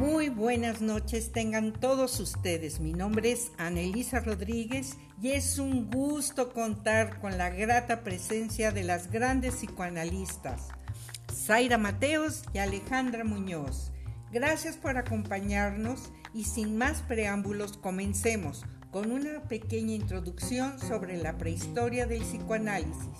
Muy buenas noches tengan todos ustedes. Mi nombre es Anelisa Rodríguez y es un gusto contar con la grata presencia de las grandes psicoanalistas, Zaira Mateos y Alejandra Muñoz. Gracias por acompañarnos y sin más preámbulos comencemos con una pequeña introducción sobre la prehistoria del psicoanálisis.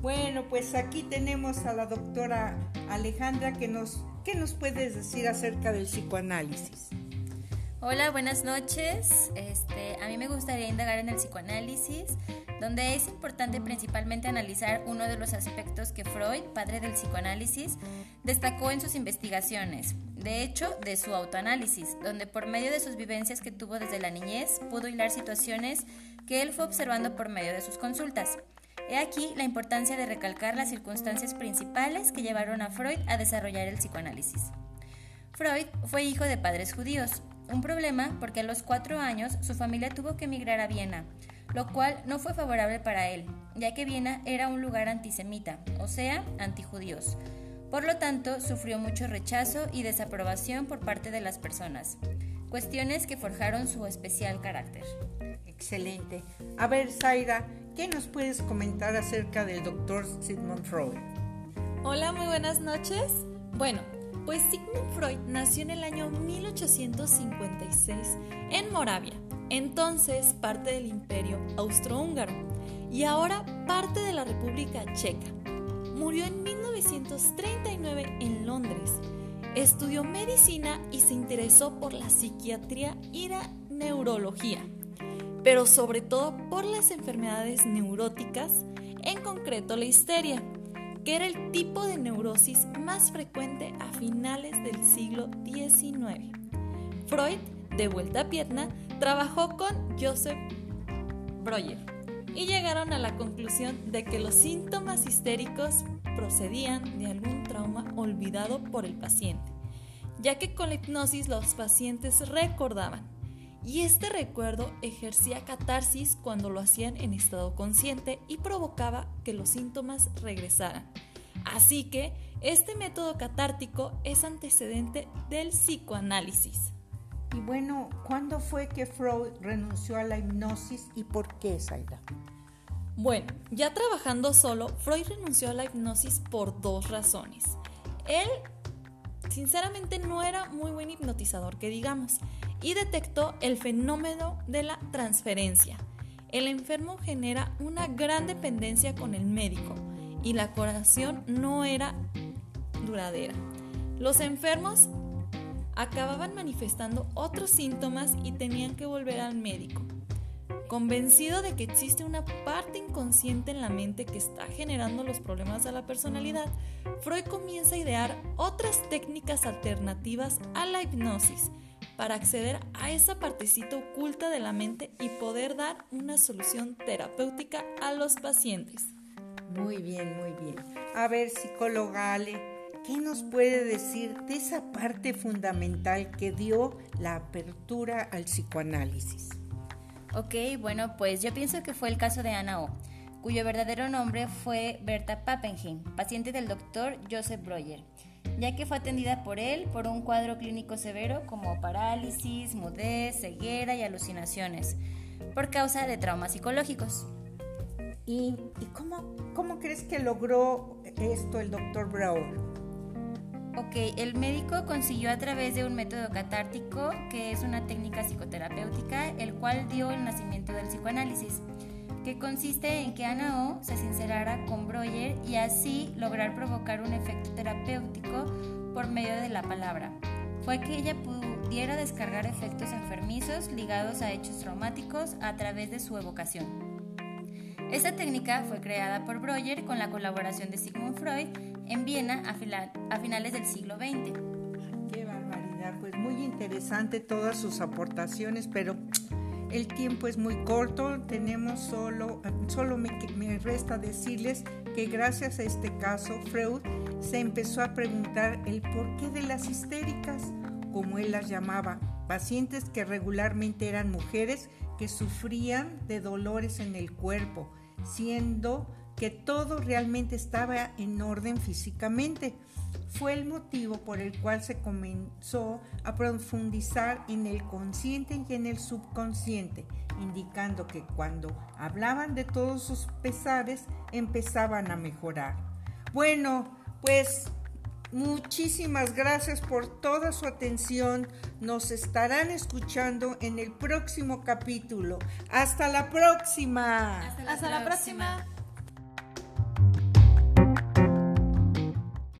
Bueno, pues aquí tenemos a la doctora Alejandra que nos, ¿qué nos puedes decir acerca del psicoanálisis? Hola, buenas noches. Este, a mí me gustaría indagar en el psicoanálisis, donde es importante principalmente analizar uno de los aspectos que Freud, padre del psicoanálisis, destacó en sus investigaciones. De hecho, de su autoanálisis, donde por medio de sus vivencias que tuvo desde la niñez, pudo hilar situaciones que él fue observando por medio de sus consultas. He aquí la importancia de recalcar las circunstancias principales que llevaron a Freud a desarrollar el psicoanálisis. Freud fue hijo de padres judíos, un problema porque a los cuatro años su familia tuvo que emigrar a Viena, lo cual no fue favorable para él, ya que Viena era un lugar antisemita, o sea, antijudíos. Por lo tanto, sufrió mucho rechazo y desaprobación por parte de las personas, cuestiones que forjaron su especial carácter. Excelente. A ver, Zaira, ¿Qué nos puedes comentar acerca del doctor Sigmund Freud? Hola, muy buenas noches. Bueno, pues Sigmund Freud nació en el año 1856 en Moravia, entonces parte del imperio austrohúngaro y ahora parte de la República Checa. Murió en 1939 en Londres. Estudió medicina y se interesó por la psiquiatría y la neurología pero sobre todo por las enfermedades neuróticas, en concreto la histeria, que era el tipo de neurosis más frecuente a finales del siglo XIX. Freud, de vuelta a pierna, trabajó con Joseph Breuer y llegaron a la conclusión de que los síntomas histéricos procedían de algún trauma olvidado por el paciente, ya que con la hipnosis los pacientes recordaban y este recuerdo ejercía catarsis cuando lo hacían en estado consciente y provocaba que los síntomas regresaran. Así que este método catártico es antecedente del psicoanálisis. Y bueno, ¿cuándo fue que Freud renunció a la hipnosis y por qué, Zaira? Bueno, ya trabajando solo, Freud renunció a la hipnosis por dos razones. Él, sinceramente, no era muy buen hipnotizador, que digamos y detectó el fenómeno de la transferencia. El enfermo genera una gran dependencia con el médico y la curación no era duradera. Los enfermos acababan manifestando otros síntomas y tenían que volver al médico. Convencido de que existe una parte inconsciente en la mente que está generando los problemas de la personalidad, Freud comienza a idear otras técnicas alternativas a la hipnosis para acceder a esa partecita oculta de la mente y poder dar una solución terapéutica a los pacientes. Muy bien, muy bien. A ver, psicóloga Ale, ¿qué nos puede decir de esa parte fundamental que dio la apertura al psicoanálisis? Ok, bueno, pues yo pienso que fue el caso de Ana O, cuyo verdadero nombre fue Berta Pappenheim, paciente del doctor Joseph Breuer ya que fue atendida por él por un cuadro clínico severo como parálisis, mudez, ceguera y alucinaciones, por causa de traumas psicológicos. ¿Y, cómo, cómo, crees que logró esto el doctor Brower? Ok, el médico consiguió a través de un método catártico, que es una técnica psicoterapéutica, el cual dio el nacimiento del psicoanálisis que consiste en que Ana O se sincerara con Breuer y así lograr provocar un efecto terapéutico por medio de la palabra. Fue que ella pudiera descargar efectos enfermizos ligados a hechos traumáticos a través de su evocación. Esta técnica fue creada por Breuer con la colaboración de Sigmund Freud en Viena a, finales del siglo XX. Qué barbaridad, pues muy interesante todas sus aportaciones, pero el tiempo es muy corto, tenemos solo, solo me, me, resta decirles que gracias a este caso Freud se empezó a preguntar el porqué de las histéricas, como él las llamaba, pacientes que regularmente eran mujeres que sufrían de dolores en el cuerpo, siendo que todo realmente estaba en orden físicamente. Fue el motivo por el cual se comenzó a profundizar en el consciente y en el subconsciente, indicando que cuando hablaban de todos sus pesares empezaban a mejorar. Bueno, pues Muchísimas gracias por toda su atención. Nos estarán escuchando en el próximo capítulo. Hasta la próxima. Hasta la, próxima.